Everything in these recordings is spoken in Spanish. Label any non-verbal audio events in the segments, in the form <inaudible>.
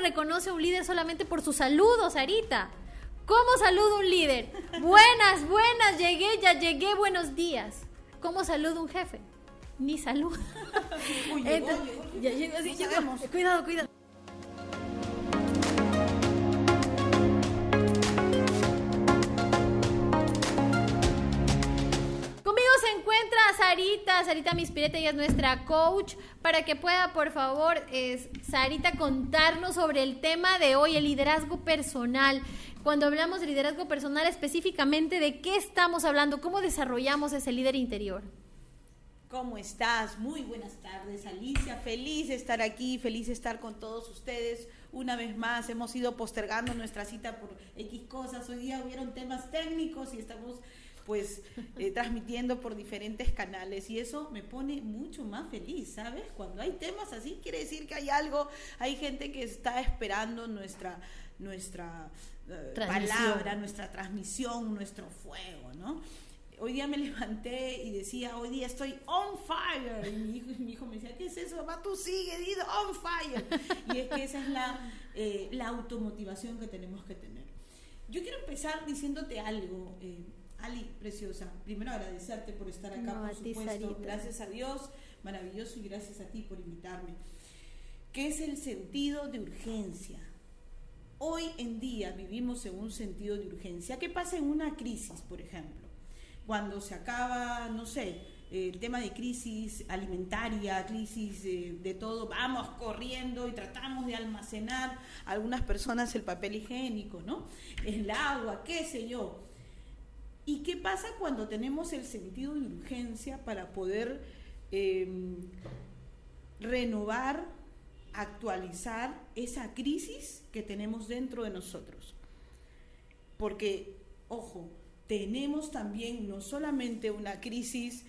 reconoce a un líder solamente por su saludo, Sarita. ¿Cómo saluda un líder? Buenas, buenas, llegué, ya llegué, buenos días. ¿Cómo saluda un jefe? Ni salud. <laughs> Cuidado, cuidado. Sarita, Sarita Mispirete, ella es nuestra coach, para que pueda, por favor, Sarita, contarnos sobre el tema de hoy, el liderazgo personal. Cuando hablamos de liderazgo personal, específicamente, ¿de qué estamos hablando? ¿Cómo desarrollamos ese líder interior? ¿Cómo estás? Muy buenas tardes, Alicia. Feliz de estar aquí, feliz de estar con todos ustedes. Una vez más, hemos ido postergando nuestra cita por X cosas. Hoy día hubieron temas técnicos y estamos pues eh, transmitiendo por diferentes canales y eso me pone mucho más feliz, ¿sabes? Cuando hay temas así quiere decir que hay algo, hay gente que está esperando nuestra nuestra eh, palabra, nuestra transmisión, nuestro fuego, ¿no? Hoy día me <laughs> levanté y decía, hoy día estoy on fire. Y mi hijo, mi hijo me decía, ¿qué es eso, mamá? Tú sigue, on fire. Y es que esa es la, eh, la automotivación que tenemos que tener. Yo quiero empezar diciéndote algo. Eh, Ali, preciosa, primero agradecerte por estar acá, por supuesto. gracias a Dios, maravilloso, y gracias a ti por invitarme. ¿Qué es el sentido de urgencia? Hoy en día vivimos en un sentido de urgencia. ¿Qué pasa en una crisis, por ejemplo? Cuando se acaba, no sé, el tema de crisis alimentaria, crisis de, de, todo, vamos corriendo y tratamos de almacenar algunas personas el papel higiénico, ¿no? El agua, qué sé yo. ¿Y qué pasa cuando tenemos el sentido de urgencia para poder em, renovar, actualizar esa crisis que tenemos dentro de nosotros? Porque, ojo, tenemos también no solamente una crisis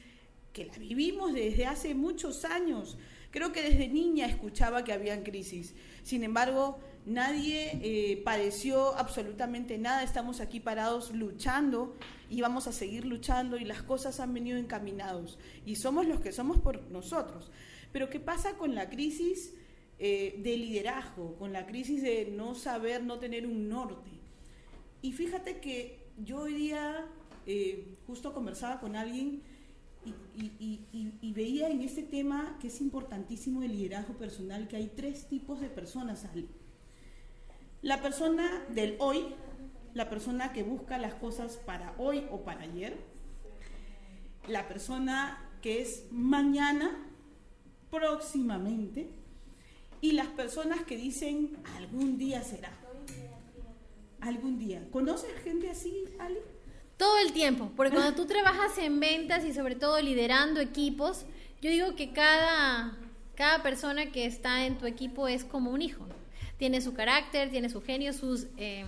que la vivimos desde hace muchos años, creo que desde niña escuchaba que habían crisis, sin embargo, nadie eh, padeció absolutamente nada, estamos aquí parados luchando y vamos a seguir luchando y las cosas han venido encaminados y somos los que somos por nosotros. Pero ¿qué pasa con la crisis eh, de liderazgo, con la crisis de no saber, no tener un norte? Y fíjate que yo hoy día eh, justo conversaba con alguien y, y, veía en este tema que es importantísimo el liderazgo personal, que hay tres tipos de personas. La persona del hoy, la persona que busca las cosas para hoy o para ayer, la persona que es mañana, próximamente, y las personas que dicen algún día será. Algún día. ¿Conoces gente así, Ali? Todo el tiempo, porque cuando tú trabajas en ventas y sobre todo liderando equipos, yo digo que cada, cada persona que está en tu equipo es como un hijo. Tiene su carácter, tiene su genio, sus... Eh,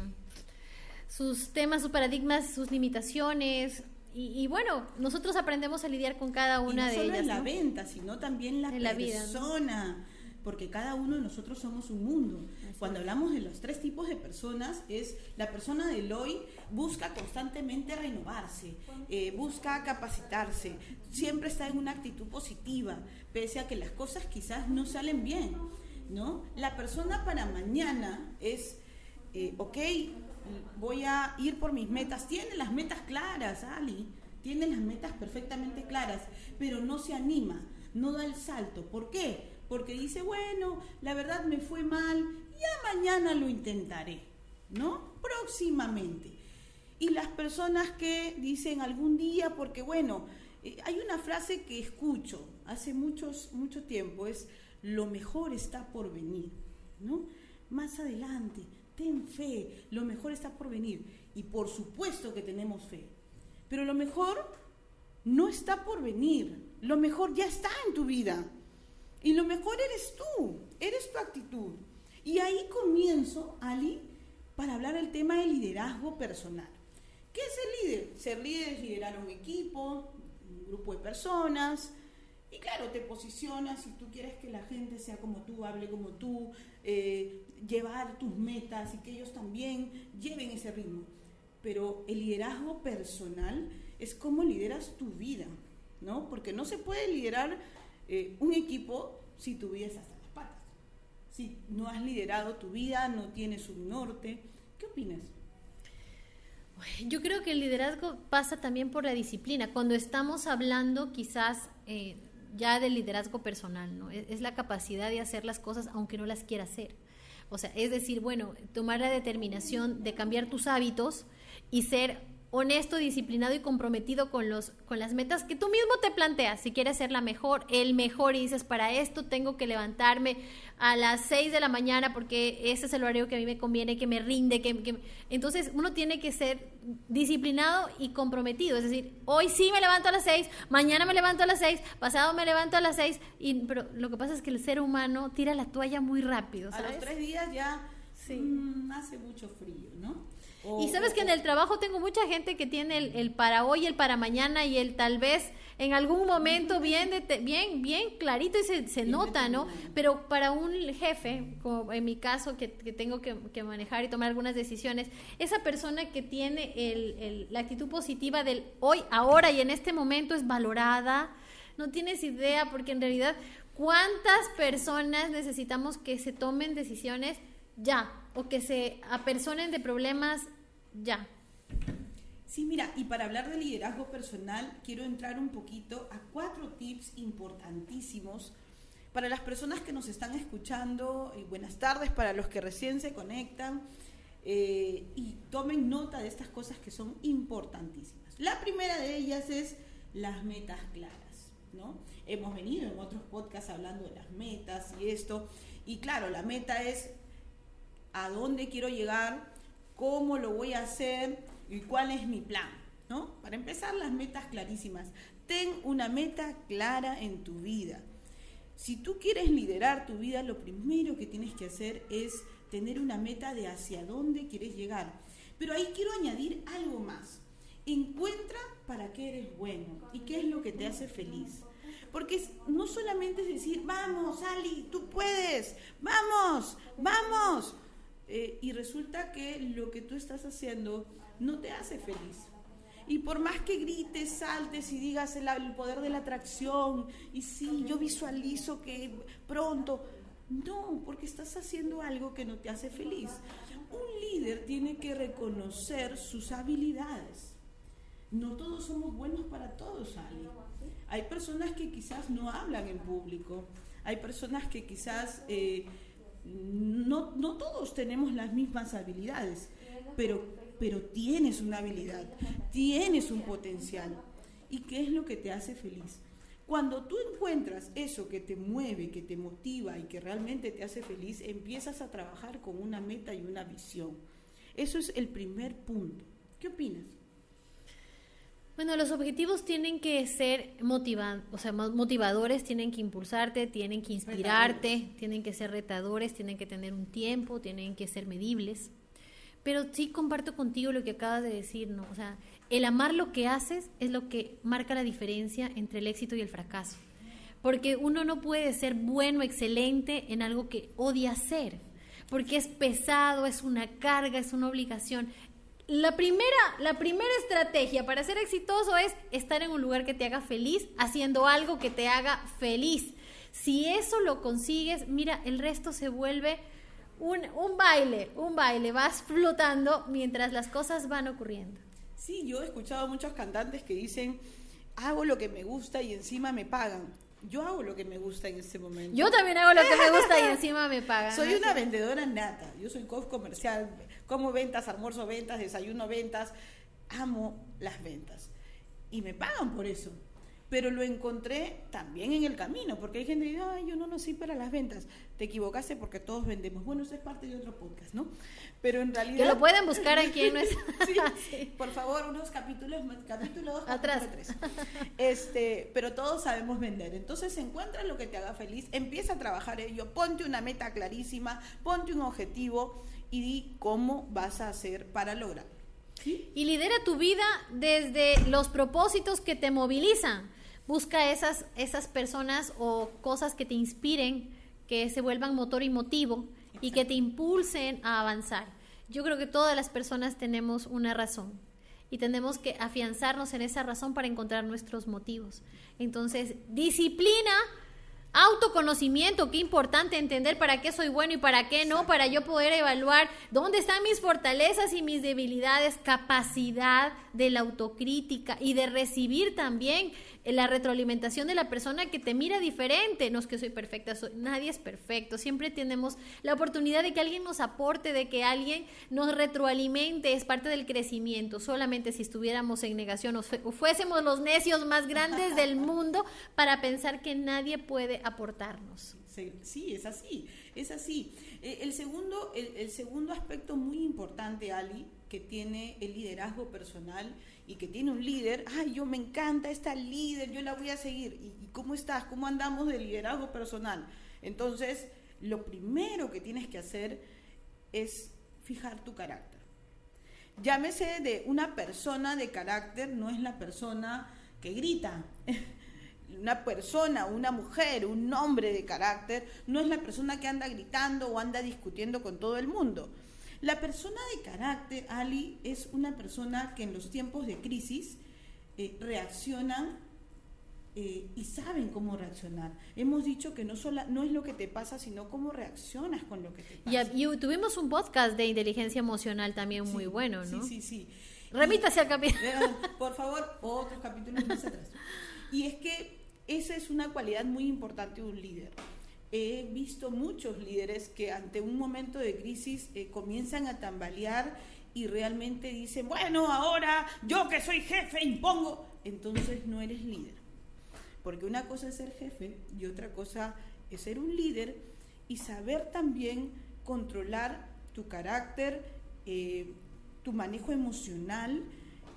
sus temas, sus paradigmas, sus limitaciones. Y, bueno, nosotros aprendemos a lidiar con cada una de ellas. No solo en la venta, sino también la persona. Porque cada uno de nosotros somos un mundo. Cuando hablamos de los tres tipos de personas, es la persona del hoy busca constantemente renovarse, eh, busca capacitarse, siempre está en una actitud positiva, pese a que las cosas quizás no salen bien. ¿No? La persona para mañana es, eh, ok, voy a ir por mis metas. Tiene las metas claras, Ali, tiene las metas perfectamente claras, pero no se anima, no da el salto. ¿Por qué? Porque dice, bueno, la verdad me fue mal, ya mañana lo intentaré, ¿no? Próximamente. Y las personas que dicen algún día, porque bueno, eh, hay una frase que escucho hace muchos, mucho tiempo, es lo mejor está por venir, ¿no? Más adelante, ten fe, lo mejor está por venir. Y por supuesto que tenemos fe. Pero lo mejor no está por venir, lo mejor ya está en tu vida. Y lo mejor eres tú, eres tu actitud. Y ahí comienzo, Ali, para hablar el tema del liderazgo personal. ¿Qué es el líder? Ser líder es liderar un equipo, un grupo de personas, y claro, te posicionas si tú quieres que la gente sea como tú, hable como tú, eh, llevar tus metas y que ellos también lleven ese ritmo. Pero el liderazgo personal es cómo lideras tu vida, ¿no? Porque no se puede liderar eh, un equipo si tu vida está hasta las patas. si no has liderado tu vida, no tienes un norte. ¿Qué opinas? Yo creo que el liderazgo pasa también por la disciplina. Cuando estamos hablando quizás eh, ya del liderazgo personal, ¿no? Es, es, la capacidad de hacer las cosas aunque no las quiera hacer. O sea, es decir, bueno, tomar la determinación de cambiar tus hábitos y ser honesto, disciplinado y comprometido con, los, con las metas que tú mismo te planteas. Si quieres ser la mejor, el mejor, y dices, para esto tengo que levantarme a las 6 de la mañana porque ese es el horario que a mí me conviene, que me rinde. Que, Entonces uno tiene que ser disciplinado y comprometido. Es decir, hoy sí me levanto a las 6, mañana me levanto a las 6, pasado me levanto a las 6. Y, pero lo que pasa es que el ser humano tira la toalla muy rápido. A los tres días ya sí. Mm, hace mucho frío, ¿no? Y sabes que en el trabajo tengo mucha gente que tiene el, para hoy, el para mañana y el tal vez en algún momento bien, bien, bien clarito y se, se nota, ¿no? Pero para un jefe, como en mi caso, que, tengo que, manejar y tomar algunas decisiones, esa persona que tiene el, la actitud positiva del hoy, ahora y en este momento es valorada, no tienes idea, porque en realidad, ¿cuántas personas necesitamos que se tomen decisiones ya? o que se apersonen de problemas ya. Sí, mira, y para hablar de liderazgo personal, quiero entrar un poquito a cuatro tips importantísimos para las personas que nos están escuchando. Y buenas tardes para los que recién se conectan. Eh, y tomen nota de estas cosas que son importantísimas. La primera de ellas es las metas claras, ¿no? Hemos venido en otros podcasts hablando de las metas y esto, y claro, la meta es a dónde quiero llegar, cómo lo voy a hacer y cuál es mi plan, ¿no? Para empezar, las metas clarísimas. Ten una meta clara en tu vida. Si tú quieres liderar tu vida, lo primero que tienes que hacer es tener una meta de hacia dónde quieres llegar. Pero ahí quiero añadir algo más. Encuentra para qué eres bueno y qué es lo que te hace feliz. Porque no solamente es decir, vamos, Ali, tú puedes, vamos, vamos. Eh, y resulta que lo que tú estás haciendo no te hace feliz. Y por más que grites, saltes y digas el, poder de la atracción, y sí, yo visualizo que pronto, no, porque estás haciendo algo que no te hace feliz. Un líder tiene que reconocer sus habilidades. No todos somos buenos para todos, Ali. Hay personas que quizás no hablan en público. Hay personas que quizás eh, no, no todos tenemos las mismas habilidades, pero, pero tienes una habilidad, tienes un potencial. ¿Y qué es lo que te hace feliz? Cuando tú encuentras eso que te mueve, que te motiva y que realmente te hace feliz, empiezas a trabajar con una meta y una visión. Eso es el primer punto. ¿Qué opinas? Bueno, los objetivos tienen que ser motivan, o sea, motivadores, tienen que impulsarte, tienen que inspirarte, tienen que ser retadores, tienen que tener un tiempo, tienen que ser medibles. Pero sí comparto contigo lo que acabas de decir, ¿no? O sea, el amar lo que haces es lo que marca la diferencia entre el éxito y el fracaso. Porque uno no puede ser bueno, excelente en algo que odia hacer, porque es pesado, es una carga, es una obligación. La primera, la primera estrategia para ser exitoso es estar en un lugar que te haga feliz, haciendo algo que te haga feliz. Si eso lo consigues, mira, el resto se vuelve un, un baile, un baile, vas flotando mientras las cosas van ocurriendo. Sí, yo he escuchado a muchos cantantes que dicen, hago lo que me gusta y encima me pagan yo hago lo que me gusta en este momento. Yo también hago lo que me gusta y <laughs> encima me pagan. Soy una vendedora nata. Yo soy coach comercial. Como ventas, almuerzo ventas, desayuno ventas. Amo las ventas. Y me pagan por eso pero lo encontré también en el camino, porque hay gente que dice, ay, yo no nací para las ventas. Te equivocaste porque todos vendemos. Bueno, eso es parte de otro podcast, ¿no? Pero en realidad... Que lo pueden buscar aquí en nuestra... <laughs> <laughs> sí, por favor, unos capítulos, capítulo 2, Atrás. 3. Este, pero todos sabemos vender. Entonces, encuentra lo que te haga feliz, empieza a trabajar ello, ponte una meta clarísima, ponte un objetivo y di cómo vas a hacer para lograrlo. Y lidera tu vida desde los propósitos que te movilizan Busca esas, esas personas o cosas que te inspiren, que se vuelvan motor y motivo y que te impulsen a avanzar. Yo creo que todas las personas tenemos una razón y tenemos que afianzarnos en esa razón para encontrar nuestros motivos. Entonces, disciplina Autoconocimiento, qué importante entender para qué soy bueno y para qué no, para yo poder evaluar dónde están mis fortalezas y mis debilidades, capacidad de la autocrítica y de recibir también la retroalimentación de la persona que te mira diferente. No es que soy perfecta, nadie es perfecto. Siempre tenemos la oportunidad de que alguien nos aporte, de que alguien nos retroalimente, es parte del crecimiento. Solamente si estuviéramos en negación o fuésemos los necios más grandes del <laughs> mundo para pensar que nadie puede aportarnos. Sí, es así, es así. Eh, el segundo, el segundo aspecto muy importante, Ali, que tiene el liderazgo personal y que tiene un líder, ay, yo me encanta esta líder, yo la voy a seguir. ¿Y, cómo estás? ¿Cómo andamos de liderazgo personal? Entonces, lo primero que tienes que hacer es fijar tu carácter. Llámese de una persona de carácter, no es la persona que grita. Una persona, una mujer, un hombre de carácter, no es la persona que anda gritando o anda discutiendo con todo el mundo la persona de carácter, Ali, es una persona que en los tiempos de crisis eh, reaccionan eh, y saben cómo reaccionar. Hemos dicho que no, sola, no es lo que te pasa, sino cómo reaccionas con lo que te pasa. Y, tuvimos un podcast de inteligencia emocional también muy bueno, ¿no? Sí, sí, sí. Remítase al capítulo. <laughs> Por favor, otros capítulos más atrás. Y es que esa es una cualidad muy importante de un líder he visto muchos líderes que ante un momento de crisis eh, comienzan a tambalear y realmente dicen, bueno, ahora yo que soy jefe impongo, entonces no eres líder. Porque una cosa es ser jefe y otra cosa es ser un líder y saber también controlar tu carácter, eh, tu manejo emocional,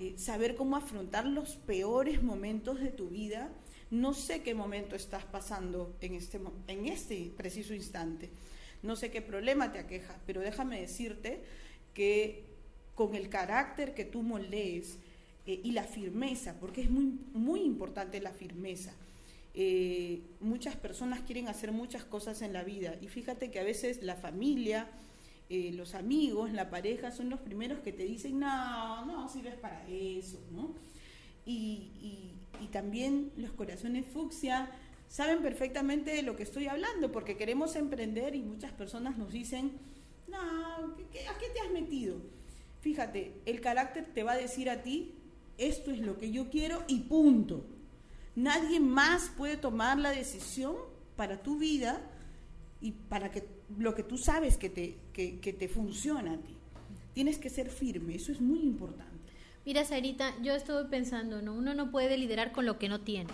eh, saber cómo afrontar los peores momentos de tu vida no sé qué momento estás pasando en este, en este preciso instante. No sé qué problema te aqueja, pero déjame decirte que con el carácter que tú moldees eh, y la firmeza, porque es muy, muy importante la firmeza. Eh, muchas personas quieren hacer muchas cosas en la vida y fíjate que a veces la familia, eh, los amigos, la pareja son los primeros que te dicen, no, no sirves para eso, ¿no? y, y también los corazones fucsia saben perfectamente de lo que estoy hablando, porque queremos emprender y muchas personas nos dicen, no, ¿a qué te has metido? Fíjate, el carácter te va a decir a ti, esto es lo que yo quiero y punto. Nadie más puede tomar la decisión para tu vida y para que lo que tú sabes que te, que te funciona a ti. Tienes que ser firme, eso es muy importante. Mira, Sarita, yo estuve pensando, ¿no? Uno no puede liderar con lo que no tiene.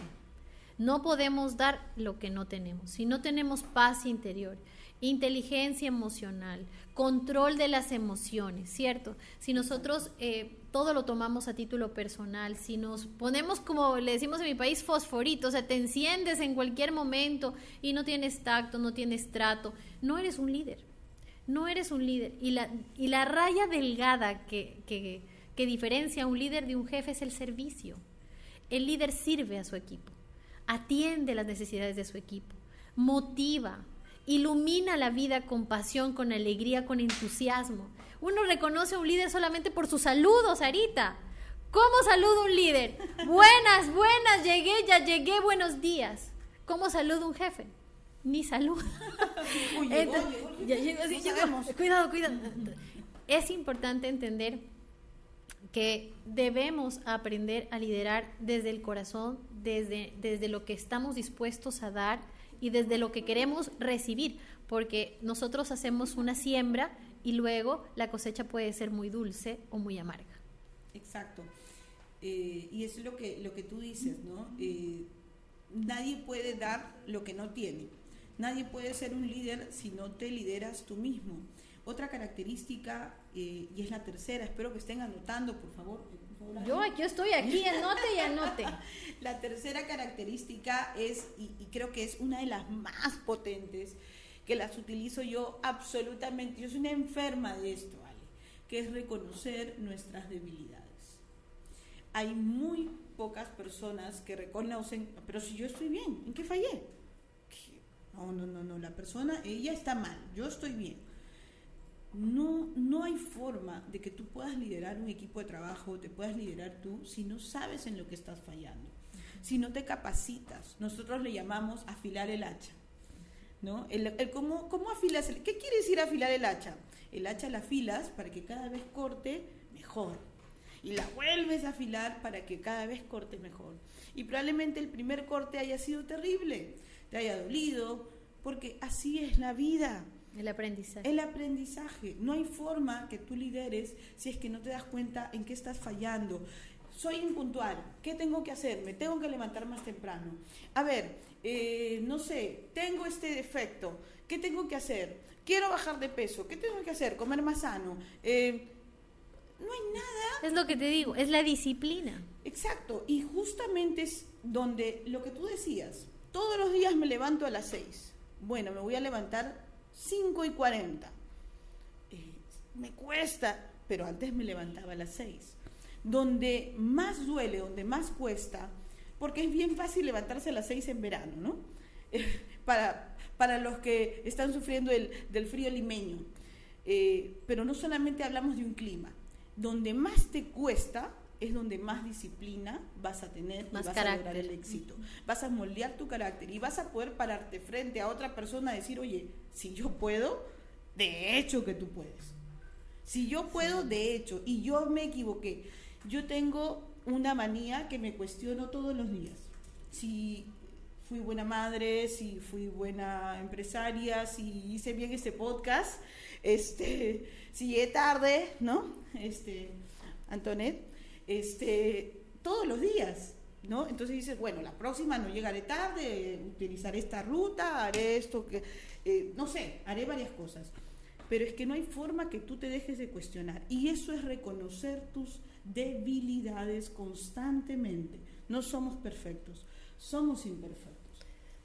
No podemos dar lo que no tenemos. Si no tenemos paz interior, inteligencia emocional, control de las emociones, ¿cierto? Si nosotros eh, todo lo tomamos a título personal, si nos ponemos, como le decimos en mi país, fosforito, o sea, te enciendes en cualquier momento y no tienes tacto, no tienes trato, no eres un líder. No eres un líder. Y la, y la raya delgada que, que que diferencia a un líder de un jefe es el servicio. El líder sirve a su equipo, atiende las necesidades de su equipo, motiva, ilumina la vida con pasión, con alegría, con entusiasmo. Uno reconoce a un líder solamente por su saludo, Sarita. ¿Cómo saluda un líder? Buenas, buenas, llegué, ya llegué, buenos días. ¿Cómo saluda un jefe? Ni saluda. Cuidado, cuidado. Es importante entender que debemos aprender a liderar desde el corazón, desde, desde lo que estamos dispuestos a dar y desde lo que queremos recibir, porque nosotros hacemos una siembra y luego la cosecha puede ser muy dulce o muy amarga. Exacto. Eh, y es lo que, lo que tú dices, ¿no? Eh, nadie puede dar lo que no tiene. Nadie puede ser un líder si no te lideras tú mismo. Otra característica, eh, y es la tercera, espero que estén anotando, por favor. Yo aquí estoy aquí, anote y anote. <laughs> la tercera característica es, y, creo que es una de las más potentes, que las utilizo yo absolutamente, yo soy una enferma de esto, ¿vale? que es reconocer nuestras debilidades. Hay muy pocas personas que reconocen, pero si yo estoy bien, ¿en qué fallé? No, no, no, no, la persona, ella está mal, yo estoy bien no, no hay forma de que tú puedas liderar un equipo de trabajo, te puedas liderar tú, si no sabes en lo que estás fallando. si no te capacitas. Nosotros le llamamos afilar el hacha. ¿no? El, ¿cómo, ¿Cómo afilas? El, ¿Qué quiere decir afilar el hacha? El hacha la afilas para que cada vez corte mejor. Y la vuelves a afilar para que cada vez corte mejor. Y probablemente el primer corte haya sido terrible, te haya dolido, porque así es la vida. El aprendizaje. El aprendizaje. No hay forma que tú lideres si es que no te das cuenta en qué estás fallando. Soy impuntual. ¿Qué tengo que hacer? Me tengo que levantar más temprano. A ver, eh, no sé, tengo este defecto. ¿Qué tengo que hacer? Quiero bajar de peso. ¿Qué tengo que hacer? Comer más sano. Eh, no hay nada. Es lo que te digo, es la disciplina. Exacto. Y justamente es donde lo que tú decías. Todos los días me levanto a las 6. Bueno, me voy a levantar 5 y 40. Eh, me cuesta, pero antes me levantaba a las 6. Donde más duele, donde más cuesta, porque es bien fácil levantarse a las 6 en verano, ¿no? <laughs> para, para los que están sufriendo el, del frío limeño. Eh, pero no solamente hablamos de un clima, donde más te cuesta es donde más disciplina vas a tener y vas a lograr el éxito. Vas a moldear tu carácter y vas a poder pararte frente a otra persona y decir, oye, si yo puedo, de hecho que tú puedes. Si yo puedo, de hecho, y yo me equivoqué. Yo tengo una manía que me cuestiono todos los días. Si fui buena madre, si fui buena empresaria, si hice bien este podcast, este, si llegué tarde, ¿no? Este, Antonet, este, todos los días, ¿no? Entonces dices, bueno, la próxima no llegaré tarde, utilizaré esta ruta, haré esto, que, eh, no sé, haré varias cosas. Pero es que no hay forma que tú te dejes de cuestionar. Y eso es reconocer tus debilidades constantemente. No somos perfectos, somos imperfectos.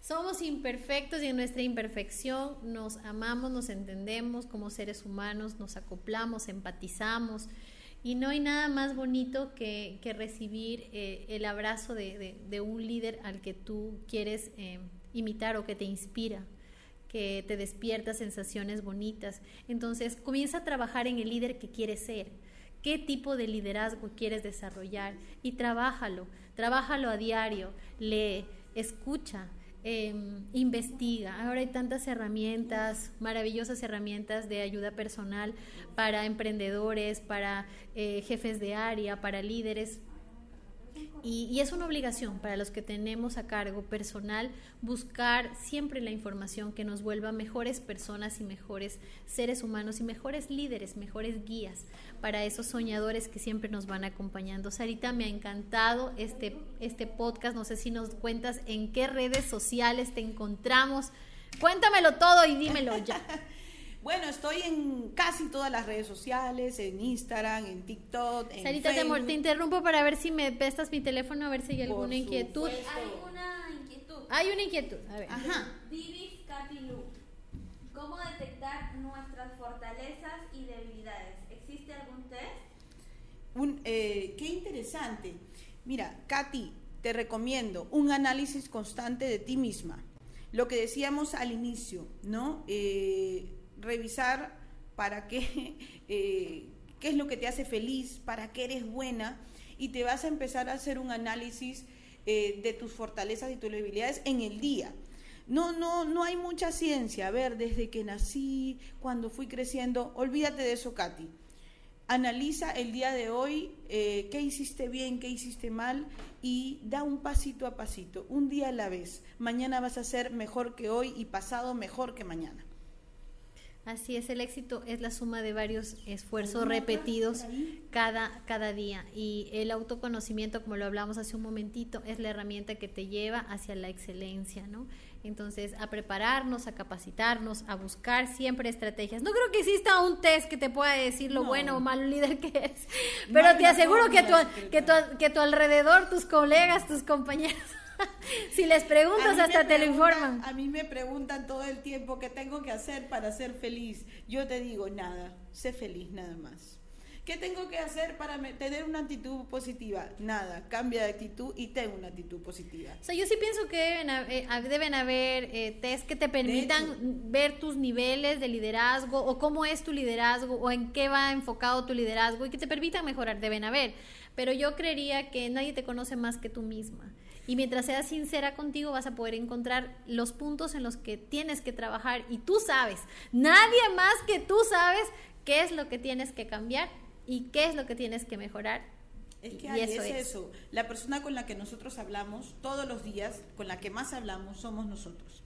Somos imperfectos y en nuestra imperfección nos amamos, nos entendemos como seres humanos, nos acoplamos, empatizamos y no hay nada más bonito que, recibir eh, el abrazo de, un líder al que tú quieres eh, imitar o que te inspira que te despierta sensaciones bonitas. Entonces comienza a trabajar en el líder que quieres ser. ¿Qué tipo de liderazgo quieres desarrollar? Y trabájalo, trabájalo a diario, lee, escucha, Em, investiga. Ahora hay tantas herramientas, maravillosas herramientas de ayuda personal para emprendedores, para eh, jefes de área, para líderes. Y, es una obligación para los que tenemos a cargo personal buscar siempre la información que nos vuelva mejores personas y mejores seres humanos y mejores líderes, mejores guías para esos soñadores que siempre nos van acompañando. Sarita, me ha encantado este, este podcast. No sé si nos cuentas en qué redes sociales te encontramos. Cuéntamelo todo y dímelo ya. <laughs> Bueno, estoy en casi todas las redes sociales, en Instagram, en TikTok, en Sarita, te, interrumpo para ver si me prestas mi teléfono, a ver si hay alguna inquietud. Hay una inquietud. Hay una inquietud, a ver. Ajá. Divis. ¿Cómo detectar nuestras fortalezas y debilidades? ¿Existe algún test? Un, eh, qué interesante. Mira, Katy, te recomiendo un análisis constante de ti misma. Lo que decíamos al inicio, ¿no? Eh, revisar para qué, <laughs> eh, qué es lo que te hace feliz, para qué eres buena, y te vas a empezar a hacer un análisis eh, de tus fortalezas y tus debilidades en el día. No, no, no hay mucha ciencia. A ver, desde que nací, cuando fui creciendo, olvídate de eso, Katy. Analiza el día de hoy eh, qué hiciste bien, qué hiciste mal y da un pasito a pasito, un día a la vez. Mañana vas a ser mejor que hoy y pasado mejor que mañana. Así es, el éxito es la suma de varios esfuerzos repetidos cada, cada día y el autoconocimiento, como lo hablamos hace un momentito, es la herramienta que te lleva hacia la excelencia, ¿no? Entonces, a prepararnos, a capacitarnos, a buscar siempre estrategias. No creo que exista un test que te pueda decir lo bueno o malo líder que eres, pero te aseguro que, tu, que, tu, que tu alrededor, tus colegas, tus compañeros <laughs> si les preguntas, hasta te lo informan. A mí me preguntan todo el tiempo qué tengo que hacer para ser feliz. Yo te digo, nada, sé feliz nada más. ¿Qué tengo que hacer para tener una actitud positiva? Nada, cambia de actitud y ten una actitud positiva. O sea, yo sí pienso que deben, haber, eh, deben haber eh, test que te permitan ver tus niveles de liderazgo o cómo es tu liderazgo o en qué va enfocado tu liderazgo y que te permitan mejorar, deben haber. Pero yo creería que nadie te conoce más que tú misma Y mientras seas sincera contigo vas a poder encontrar los puntos en los que tienes que trabajar y tú sabes, nadie más que tú sabes qué es lo que tienes que cambiar y qué es lo que tienes que mejorar. Es que eso es eso. La persona con la que nosotros hablamos todos los días, con la que más hablamos, somos nosotros.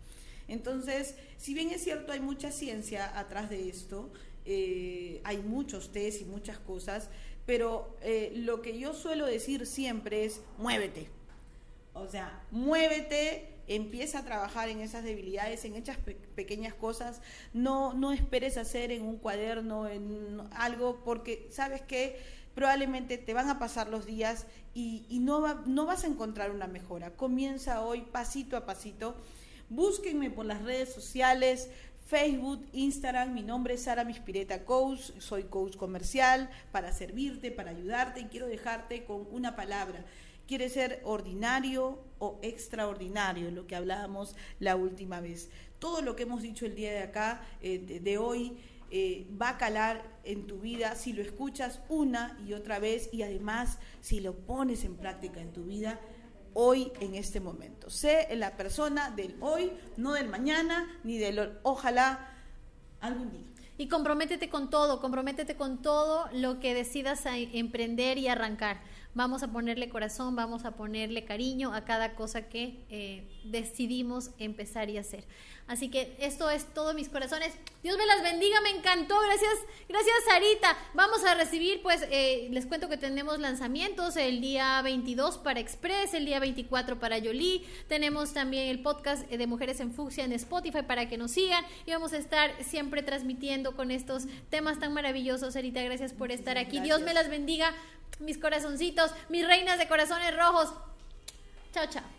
Entonces, si bien es cierto, hay mucha ciencia atrás de esto, eh, hay muchos test y muchas cosas, pero eh, lo que yo suelo decir siempre es muévete. O sea, muévete, empieza a trabajar en esas debilidades, en esas pequeñas cosas. No, no esperes hacer en un cuaderno, en algo, porque sabes que probablemente te van a pasar los días y, no, no vas a encontrar una mejora. Comienza hoy pasito a pasito. Búsquenme por las redes sociales, Facebook, Instagram, mi nombre es Sara Mispireta Coach, soy coach comercial para servirte, para ayudarte y quiero dejarte con una palabra. ¿Quieres ser ordinario o extraordinario? Lo que hablábamos la última vez. Todo lo que hemos dicho el día de acá, eh, de, hoy, eh, va a calar en tu vida si lo escuchas una y otra vez y además si lo pones en práctica en tu vida hoy en este momento. Sé la persona del hoy, no del mañana, ni del ojalá algún día. Y comprométete con todo, comprométete con todo lo que decidas emprender y arrancar. Vamos a ponerle corazón, vamos a ponerle cariño a cada cosa que eh, decidimos empezar y hacer. Así que esto es todo, mis corazones. Dios me las bendiga, me encantó. Gracias, gracias, Sarita. Vamos a recibir, pues, eh, les cuento que tenemos lanzamientos el día 22 para Express, el día 24 para Yoli. Tenemos también el podcast de Mujeres en Fucsia en Spotify para que nos sigan. Y vamos a estar siempre transmitiendo con estos temas tan maravillosos. Sarita, gracias por estar aquí. Dios me las bendiga, mis corazoncitos, mis reinas de corazones rojos. Chao, chao.